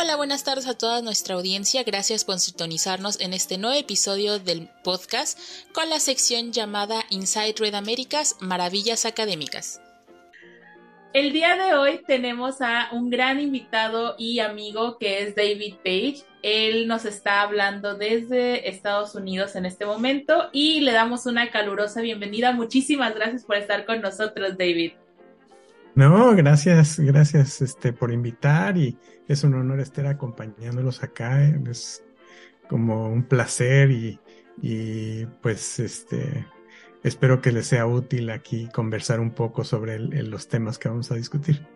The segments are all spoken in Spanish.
Hola, buenas tardes a toda nuestra audiencia. Gracias por sintonizarnos en este nuevo episodio del podcast con la sección llamada Inside Red Américas Maravillas Académicas. El día de hoy tenemos a un gran invitado y amigo que es David Page. Él nos está hablando desde Estados Unidos en este momento y le damos una calurosa bienvenida. Muchísimas gracias por estar con nosotros, David. No, gracias, gracias este, por invitar y es un honor estar acompañándolos acá. Es como un placer y, y pues este espero que les sea útil aquí conversar un poco sobre los temas que vamos a discutir.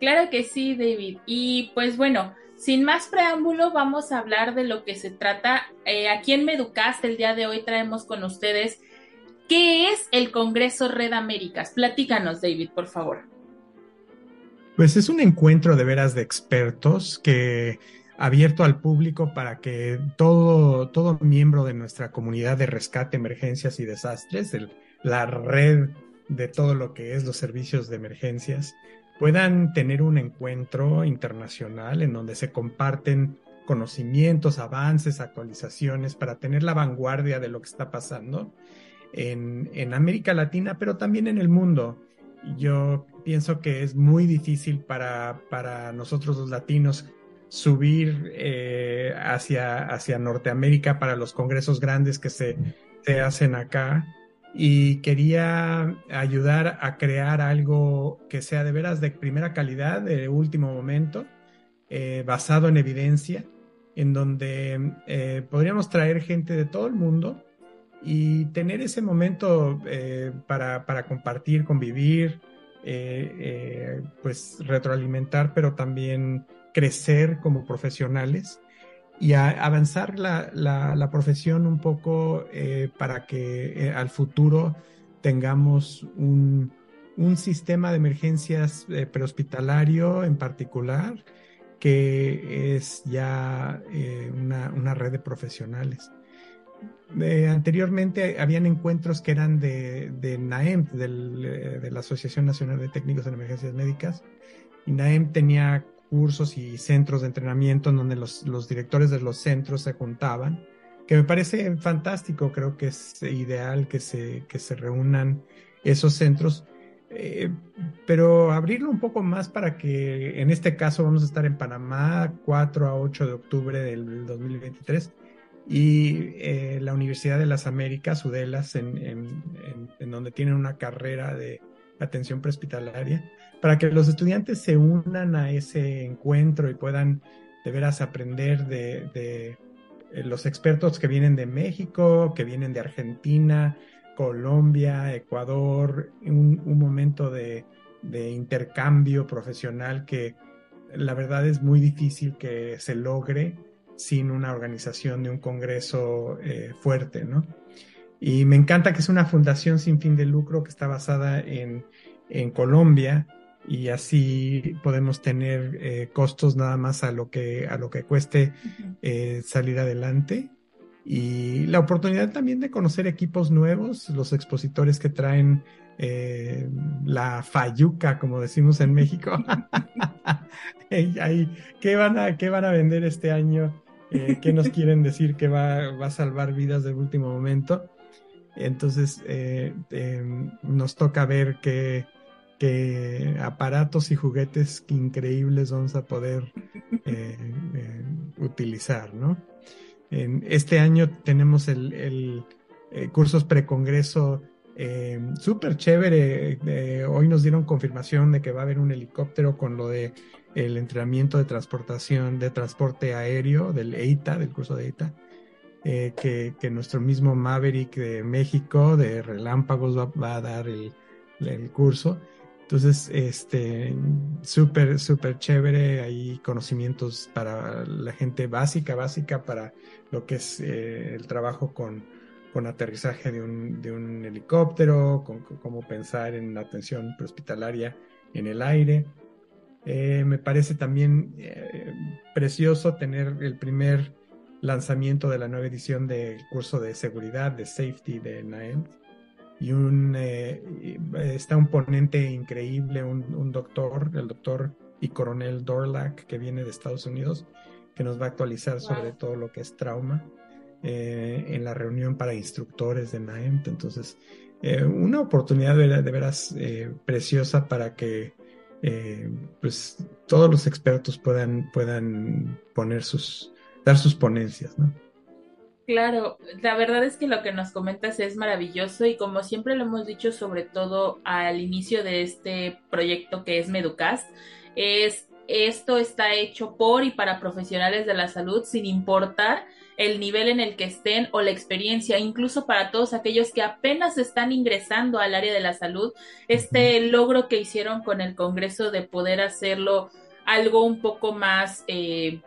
Claro que sí, David. Y pues bueno, sin más preámbulo, vamos a hablar de lo que se trata. Eh, aquí en Meducast el día de hoy traemos con ustedes qué es el Congreso Red Américas. Platícanos, David, por favor. Pues es un encuentro de veras de expertos que abierto al público para que todo, todo miembro de nuestra comunidad de rescate, emergencias y desastres, la red de todo lo que es los servicios de emergencias, puedan tener un encuentro internacional en donde se comparten conocimientos, avances, actualizaciones para tener la vanguardia de lo que está pasando en, en América Latina, pero también en el mundo. Yo pienso que es muy difícil para, para nosotros los latinos subir eh, hacia, hacia Norteamérica para los congresos grandes que se, se, hacen acá. Y quería ayudar a crear algo que sea de veras de primera calidad, de último momento, eh, basado en evidencia, en donde eh, podríamos traer gente de todo el mundo y tener ese momento eh, para, para, compartir, convivir, eh, eh, pues retroalimentar, pero también crecer como profesionales y avanzar la, la, profesión un poco para que al futuro tengamos un, un, sistema de emergencias prehospitalario en particular que es ya una, una red de profesionales anteriormente habían encuentros que eran de, NAEM, eh, de la Asociación Nacional de Técnicos en Emergencias Médicas, y NAEM tenía cursos y centros de entrenamiento en donde los, los directores de los centros se juntaban, que me parece fantástico, creo que es ideal que se, que se reúnan esos centros, eh, pero abrirlo un poco más para que en este caso vamos a estar en Panamá 4 a 8 de octubre del 2023 y eh, la Universidad de las Américas, UDELAS, en, en, donde tienen una carrera de atención prehospitalaria, para que los estudiantes se unan a ese encuentro y puedan de veras aprender de, de eh, los expertos que vienen de México, que vienen de Argentina, Colombia, Ecuador, un, un momento de, de intercambio profesional que la verdad es muy difícil que se logre sin una organización de un congreso eh, fuerte, ¿no? Y me encanta que es una fundación sin fin de lucro que está basada en, en Colombia y así podemos tener eh, costos nada más a lo que, a lo que cueste eh, salir adelante. Y la oportunidad también de conocer equipos nuevos, los expositores que traen la fayuca, como decimos en México. ¿Qué, van a, ¿Qué van a vender este año? Eh, qué nos quieren decir que va, va, a salvar vidas de último momento. Entonces eh, em, nos toca ver qué, qué, aparatos y juguetes increíbles vamos a poder eh, eh, utilizar, ¿no? En este año tenemos el, el cursos precongreso eh, súper chévere. hoy nos dieron confirmación de que va a haber un helicóptero con lo de el entrenamiento de transportación, de transporte aéreo del EITA, del curso de EITA, eh, que, nuestro mismo Maverick de México, de Relámpagos, va, a dar el, curso. Entonces, este, súper, súper chévere, hay conocimientos para la gente básica, básica para lo que es eh, el trabajo con, con aterrizaje de un, de un helicóptero, con, cómo pensar en la atención prehospitalaria en el aire. Eh, me parece también eh, precioso tener el primer lanzamiento de la nueva edición del curso de seguridad, de safety de NAEM. Y un, eh, está un ponente increíble, un, doctor, el doctor y Coronel Dorlac, que viene de Estados Unidos, que nos va a actualizar sobre todo lo que es trauma eh, en la reunión para instructores de NAEMT. Entonces, eh, una oportunidad de, veras eh, preciosa para que pues todos los expertos puedan, puedan poner sus, dar sus ponencias, ¿no? Claro, la verdad es que lo que nos comentas es maravilloso y como siempre lo hemos dicho, sobre todo al inicio de este proyecto que es Meducast, es esto está hecho por y para profesionales de la salud sin importar el nivel en el que estén o la experiencia, incluso para todos aquellos que apenas están ingresando al área de la salud, este logro que hicieron con el Congreso de poder hacerlo algo un poco más eh,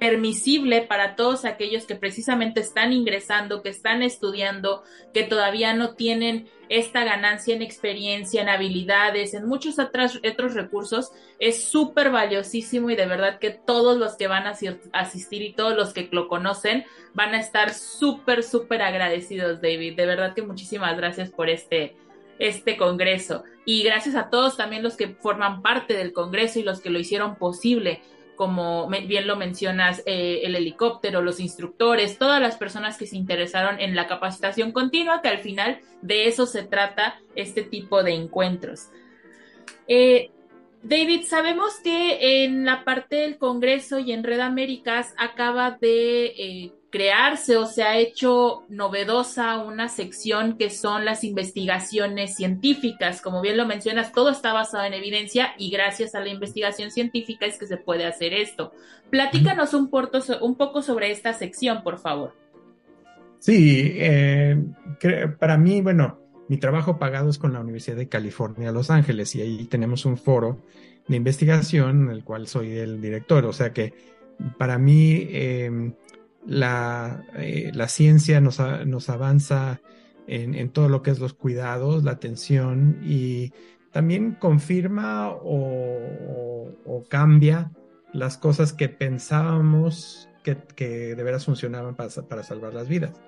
permisible para todos aquellos que precisamente están ingresando, que están estudiando, que todavía no tienen esta ganancia en experiencia, en habilidades, en muchos otros, otros recursos, es súper valiosísimo y de verdad que todos los que van a asistir y todos los que lo conocen van a estar súper, súper agradecidos, David. De verdad que muchísimas gracias por este, este congreso. Y gracias a todos también los que forman parte del congreso y los que lo hicieron posible como bien lo mencionas, eh, el helicóptero, los instructores, todas las personas que se interesaron en la capacitación continua, que al final de eso se trata este tipo de encuentros. Eh, David, sabemos que en la parte del Congreso y en Red Américas acaba de eh, crearse o se ha hecho novedosa una sección que son las investigaciones científicas. Como bien lo mencionas, todo está basado en evidencia y gracias a la investigación científica es que se puede hacer esto. Platícanos un, un poco sobre esta sección, por favor. Sí, eh, para mí, bueno, mi trabajo pagado es con la Universidad de California, Los Ángeles, y ahí tenemos un foro de investigación en el cual soy el director. O sea que para mí em, la, eh, la, ciencia nos, nos avanza en, todo lo que es los cuidados, la atención y también confirma o, cambia las cosas que pensábamos que, que de veras funcionaban para, para salvar las vidas.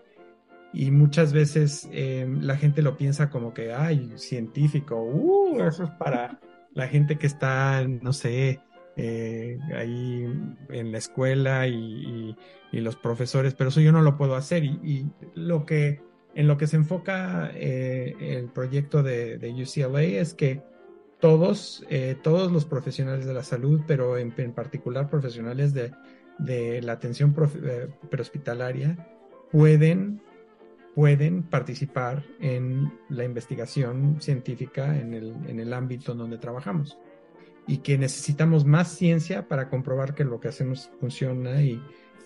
Y muchas veces em, la gente lo piensa como que, ay, científico, uh, eso es para la gente que está, no sé, eh, ahí en la escuela y, los profesores, pero eso yo no lo puedo hacer. Y, lo que, en lo que se enfoca eh, el proyecto de, UCLA es que todos, eh, todos los profesionales de la salud, pero en, particular profesionales de, de la atención prehospitalaria, pueden pueden participar en la investigación científica en el, en el ámbito en donde trabajamos y que necesitamos más ciencia para comprobar que lo que hacemos funciona y,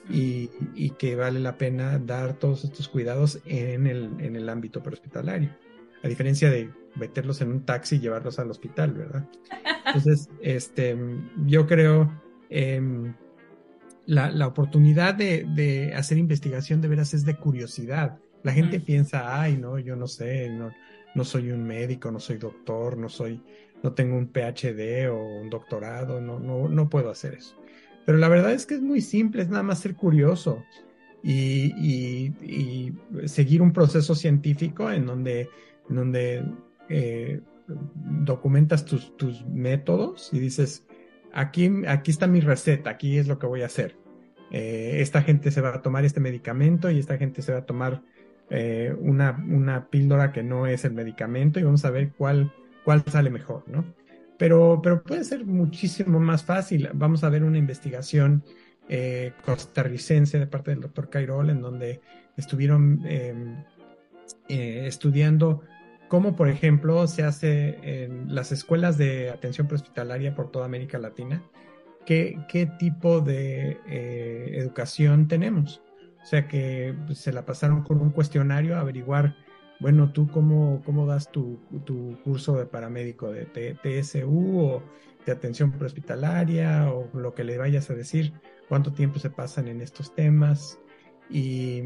y, que vale la pena dar todos estos cuidados en el, en el ámbito prehospitalario, a diferencia de meterlos en un taxi y llevarlos al hospital, ¿verdad? Entonces, este, yo creo eh, la, la, oportunidad de, de, hacer investigación de veras es de curiosidad, la gente piensa, ay, no, yo no sé, no, no soy un médico, no soy doctor, no soy, no tengo un PhD o un doctorado, no, no, no puedo hacer eso. Pero la verdad es que es muy simple, es nada más ser curioso y, y, seguir un proceso científico en donde, en donde eh, documentas tus, tus métodos y dices, aquí, aquí está mi receta, aquí es lo que voy a hacer. Eh, esta gente se va a tomar este medicamento y esta gente se va a tomar eh, una, una, píldora que no es el medicamento y vamos a ver cuál, cuál sale mejor, ¿no? Pero, pero puede ser muchísimo más fácil. Vamos a ver una investigación eh, costarricense de parte del doctor Cairol, en donde estuvieron em, eh, estudiando cómo, por ejemplo, se hace en las escuelas de atención prehospitalaria por toda América Latina, qué, qué tipo de educación tenemos. O sea que pues, se la pasaron con un cuestionario a averiguar, bueno, tú cómo, cómo das tu, curso de paramédico de TSU o de atención prehospitalaria o lo que le vayas a decir, cuánto tiempo se pasan en estos temas y,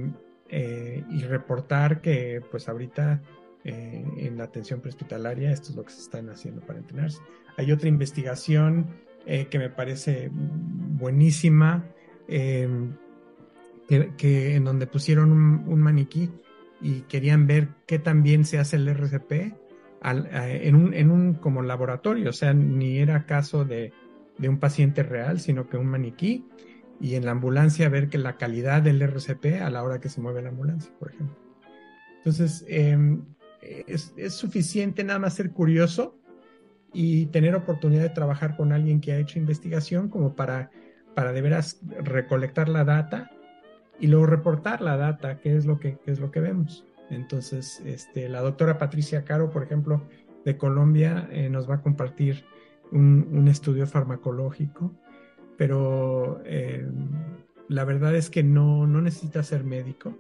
eh, reportar que pues ahorita eh, en la atención prehospitalaria esto es lo que se están haciendo para entrenarse. Hay otra investigación eh, que me parece buenísima que, en donde pusieron un, maniquí y querían ver qué tan bien se hace el RCP en, un, en un como laboratorio, o sea, ni era caso de, de un paciente real, sino que un maniquí, y en la ambulancia ver que la calidad del RCP a la hora que se mueve la ambulancia, por ejemplo. Entonces, em, es, es, suficiente nada más ser curioso y tener oportunidad de trabajar con alguien que ha hecho investigación como para, para de veras recolectar la data y luego reportar la data, qué es lo que, es lo que vemos. Entonces, este, la doctora Patricia Caro, por ejemplo, de Colombia, eh, nos va a compartir un, un estudio farmacológico, pero eh, la verdad es que no, no necesita ser médico.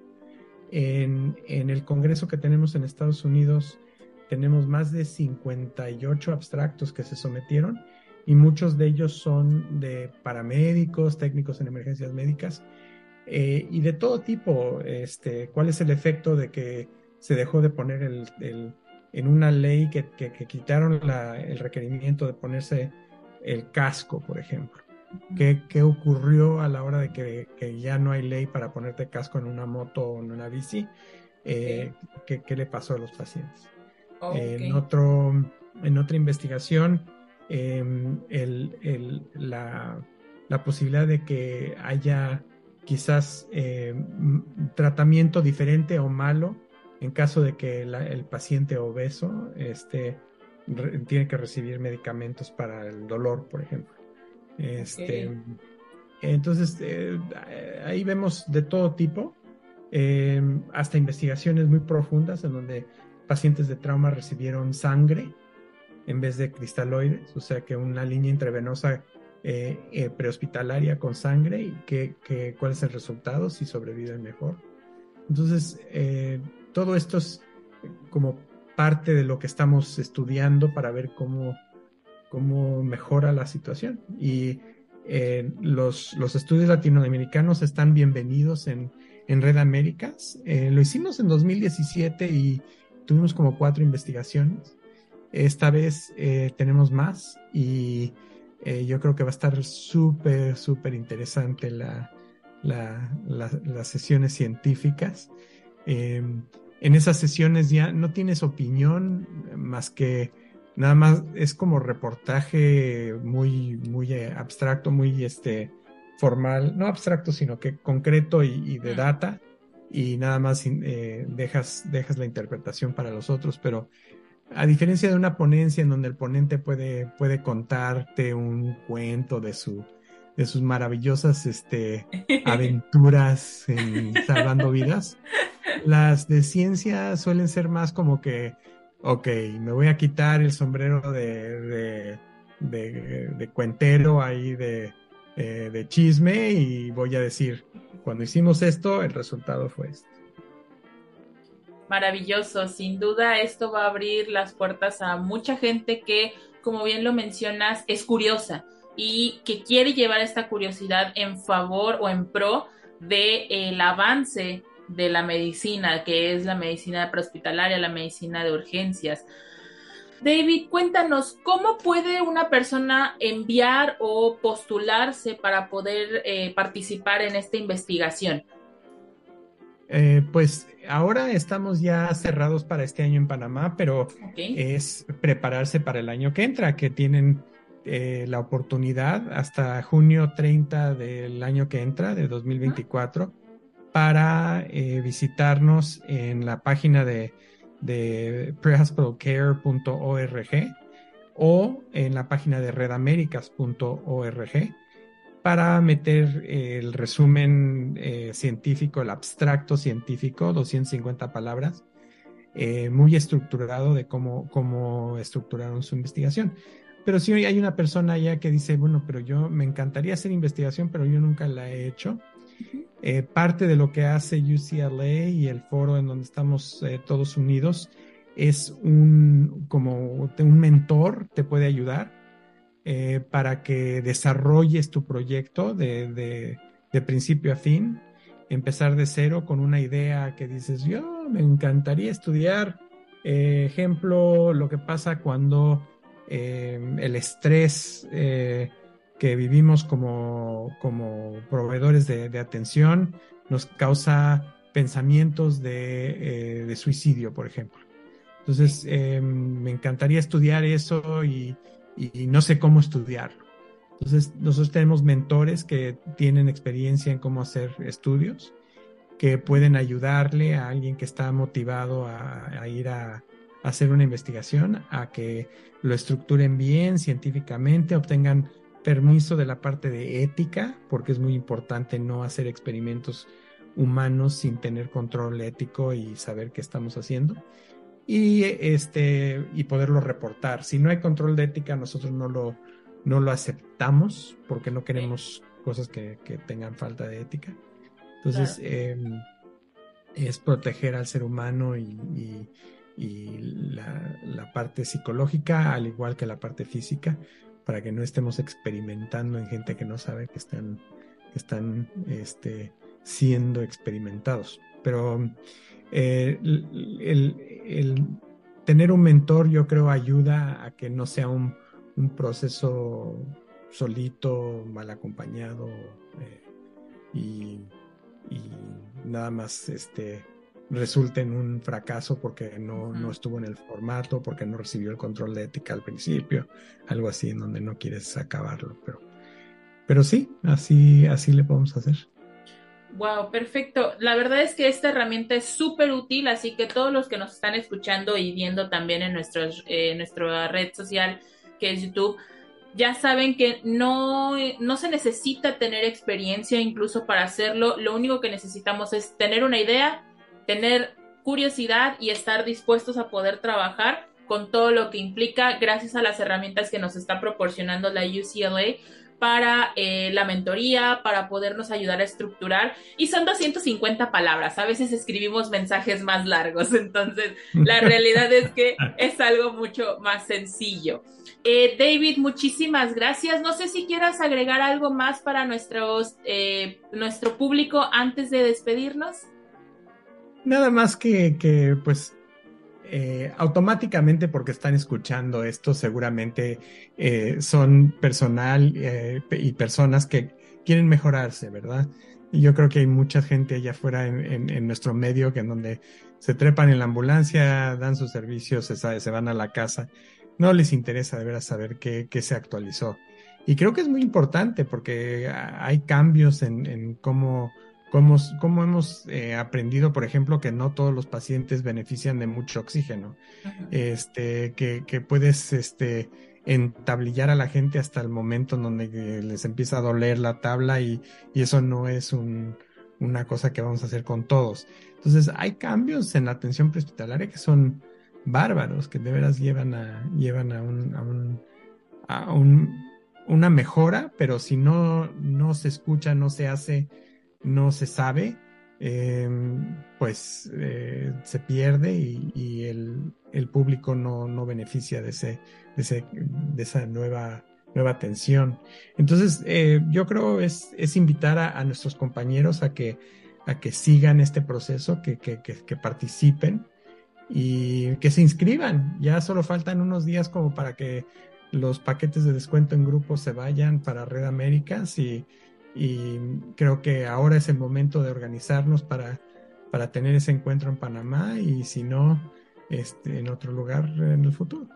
En, en, el congreso que tenemos en Estados Unidos, tenemos más de 58 abstractos que se sometieron y muchos de ellos son de paramédicos, técnicos en emergencias médicas eh, y de todo tipo. Este, ¿Cuál es el efecto de que se dejó de poner el, el, en una ley que, que, que quitaron la, el requerimiento de ponerse el casco, por ejemplo? ¿Qué, ¿Qué, ocurrió a la hora de que, que, ya no hay ley para ponerte casco en una moto o en una bici? Eh, ¿qué, ¿qué, le pasó a los pacientes? Okay. En, otro, en otra investigación, eh, el, el, la, la, posibilidad de que haya quizás eh, tratamiento diferente o malo en caso de que la, el paciente obeso este, re, tiene que recibir medicamentos para el dolor, por ejemplo. Este, okay. Entonces, eh, ahí vemos de todo tipo, eh, hasta investigaciones muy profundas en donde pacientes de trauma recibieron sangre en vez de cristaloides, o sea que una línea intravenosa eh, eh, prehospitalaria con sangre y que, que, cuál es el resultado, si sobreviven mejor. Entonces, eh, todo esto es como parte de lo que estamos estudiando para ver cómo, cómo mejora la situación. Y eh, los, los, estudios latinoamericanos están bienvenidos en, en Red Américas. Eh, lo hicimos en 2017 y tuvimos como cuatro investigaciones. Esta vez eh, tenemos más y eh, yo creo que va a estar súper, súper interesante la, la, la, las sesiones científicas. Eh, en esas sesiones ya no tienes opinión más que nada más es como reportaje muy, muy eh, abstracto, muy este, formal, no abstracto, sino que concreto y, y de data y nada más eh, dejas, dejas la interpretación para los otros, pero a diferencia de una ponencia en donde el ponente puede, puede contarte un cuento de, su, de sus maravillosas este, aventuras en salvando vidas, las de ciencia suelen ser más como que, ok, me voy a quitar el sombrero de, de, de, de cuentero ahí de, eh, de chisme y voy a decir, cuando hicimos esto, el resultado fue esto maravilloso. Sin duda esto va a abrir las puertas a mucha gente que, como bien lo mencionas, es curiosa y que quiere llevar esta curiosidad en favor o en pro del de avance de la medicina, que es la medicina prehospitalaria, la medicina de urgencias. David, cuéntanos, ¿cómo puede una persona enviar o postularse para poder eh, participar en esta investigación? Eh, pues ahora estamos ya cerrados para este año en Panamá, pero okay. es prepararse para el año que entra, que tienen eh, la oportunidad hasta junio 30 del año que entra, de 2024, uh -huh. para eh, visitarnos en la página de, de prehospitalcare.org o en la página de redamericas.org para meter el resumen eh, científico, el abstracto científico, 250 palabras, eh, muy estructurado de cómo, cómo estructuraron su investigación. Pero si sí hay una persona ya que dice, bueno, pero yo me encantaría hacer investigación, pero yo nunca la he hecho. Eh, parte de lo que hace UCLA y el foro en donde estamos eh, todos unidos es un, como un mentor, te puede ayudar eh, para que desarrolles tu proyecto de, de, de, principio a fin, empezar de cero con una idea que dices, yo me encantaría estudiar, eh, ejemplo, lo que pasa cuando eh, el estrés eh, que vivimos como, como proveedores de, de, atención nos causa pensamientos de, de suicidio, por ejemplo. Entonces, me encantaría estudiar eso y, y no sé cómo estudiarlo. Entonces, nosotros tenemos mentores que tienen experiencia en cómo hacer estudios, que pueden ayudarle a alguien que está motivado a, ir a, hacer una investigación, a que lo estructuren bien científicamente, obtengan permiso de la parte de ética, porque es muy importante no hacer experimentos humanos sin tener control ético y saber qué estamos haciendo. Y, este, y poderlo reportar. Si no hay control de ética, nosotros no lo, no lo aceptamos porque no queremos cosas que, tengan falta de ética. Entonces, em, es proteger al ser humano y, la, parte psicológica, al igual que la parte física, para que no estemos experimentando en gente que no sabe que están, que están este, siendo experimentados. Pero eh, el, tener un mentor, yo creo, ayuda a que no sea un un proceso solito, mal acompañado eh, y, nada más este, resulta en un fracaso porque no, no, estuvo en el formato, porque no recibió el control de ética al principio, algo así en donde no quieres acabarlo. Pero, pero sí, así, así le podemos hacer. Wow, perfecto. La verdad es que esta herramienta es súper útil, así que todos los que nos están escuchando y viendo también en, nuestros, eh, nuestra red social, que es YouTube, ya saben que no, no se necesita tener experiencia incluso para hacerlo. Lo único que necesitamos es tener una idea, tener curiosidad y estar dispuestos a poder trabajar con todo lo que implica gracias a las herramientas que nos está proporcionando la UCLA para eh, la mentoría, para podernos ayudar a estructurar. Y son 250 palabras. A veces escribimos mensajes más largos. Entonces, la realidad es que es algo mucho más sencillo. Eh, David, muchísimas gracias. No sé si quieras agregar algo más para nuestros, eh, nuestro público antes de despedirnos. Nada más que, que pues eh, automáticamente porque están escuchando esto, seguramente eh, son personal eh, y personas que quieren mejorarse, ¿verdad? Yo creo que hay mucha gente allá afuera en, nuestro medio que en donde se trepan en la ambulancia, dan sus servicios, se, se van a la casa. No les interesa de veras saber qué, se actualizó. Y creo que es muy importante porque hay cambios en cómo como, hemos eh, aprendido, por ejemplo, que no todos los pacientes benefician de mucho oxígeno, este, que, que, puedes este, entablillar a la gente hasta el momento en donde les empieza a doler la tabla y, y eso no es un, una cosa que vamos a hacer con todos. Entonces, hay cambios en la atención prehospitalaria que son bárbaros, que de veras llevan a, llevan a un, a un, a un una mejora, pero si no, no se escucha, no se hace no se sabe, em, pues eh, se pierde y, el, público no, beneficia de, ese, de, esa nueva, nueva atención. Entonces, eh, yo creo es, es invitar a, nuestros compañeros a que, a que sigan este proceso, que, que, que, participen y que se inscriban. Ya solo faltan unos días como para que los paquetes de descuento en grupo se vayan para Red Américas y y creo que ahora es el momento de organizarnos para, para tener ese encuentro en Panamá y si no, este, en otro lugar en el futuro.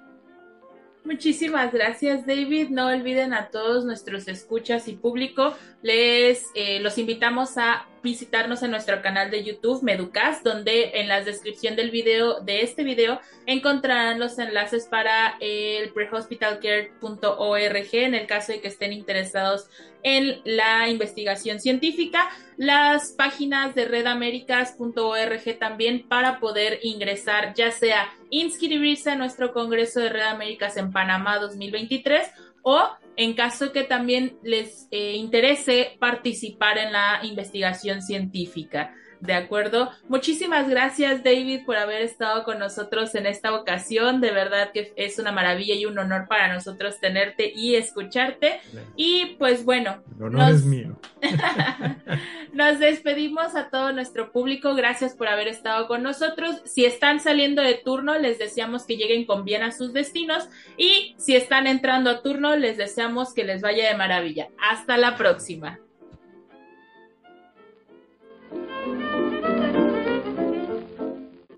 Muchísimas gracias, David. No olviden a todos nuestros escuchas y público. Les eh, los invitamos a visitarnos en nuestro canal de YouTube, Meducas, donde en la descripción del video, de este video, encontrarán los enlaces para el prehospitalcare.org en el caso de que estén interesados en la investigación científica, las páginas de redaméricas.org también para poder ingresar, ya sea inscribirse a nuestro Congreso de Red Américas en Panamá 2023 o en caso que también les eh, interese participar en la investigación científica. ¿De acuerdo? Muchísimas gracias, David, por haber estado con nosotros en esta ocasión. De verdad que es una maravilla y un honor para nosotros tenerte y escucharte. Y pues bueno. El honor es mío. nos despedimos a todo nuestro público. Gracias por haber estado con nosotros. Si están saliendo de turno, les deseamos que lleguen con bien a sus destinos. Y si están entrando a turno, les deseamos que les vaya de maravilla. Hasta la próxima.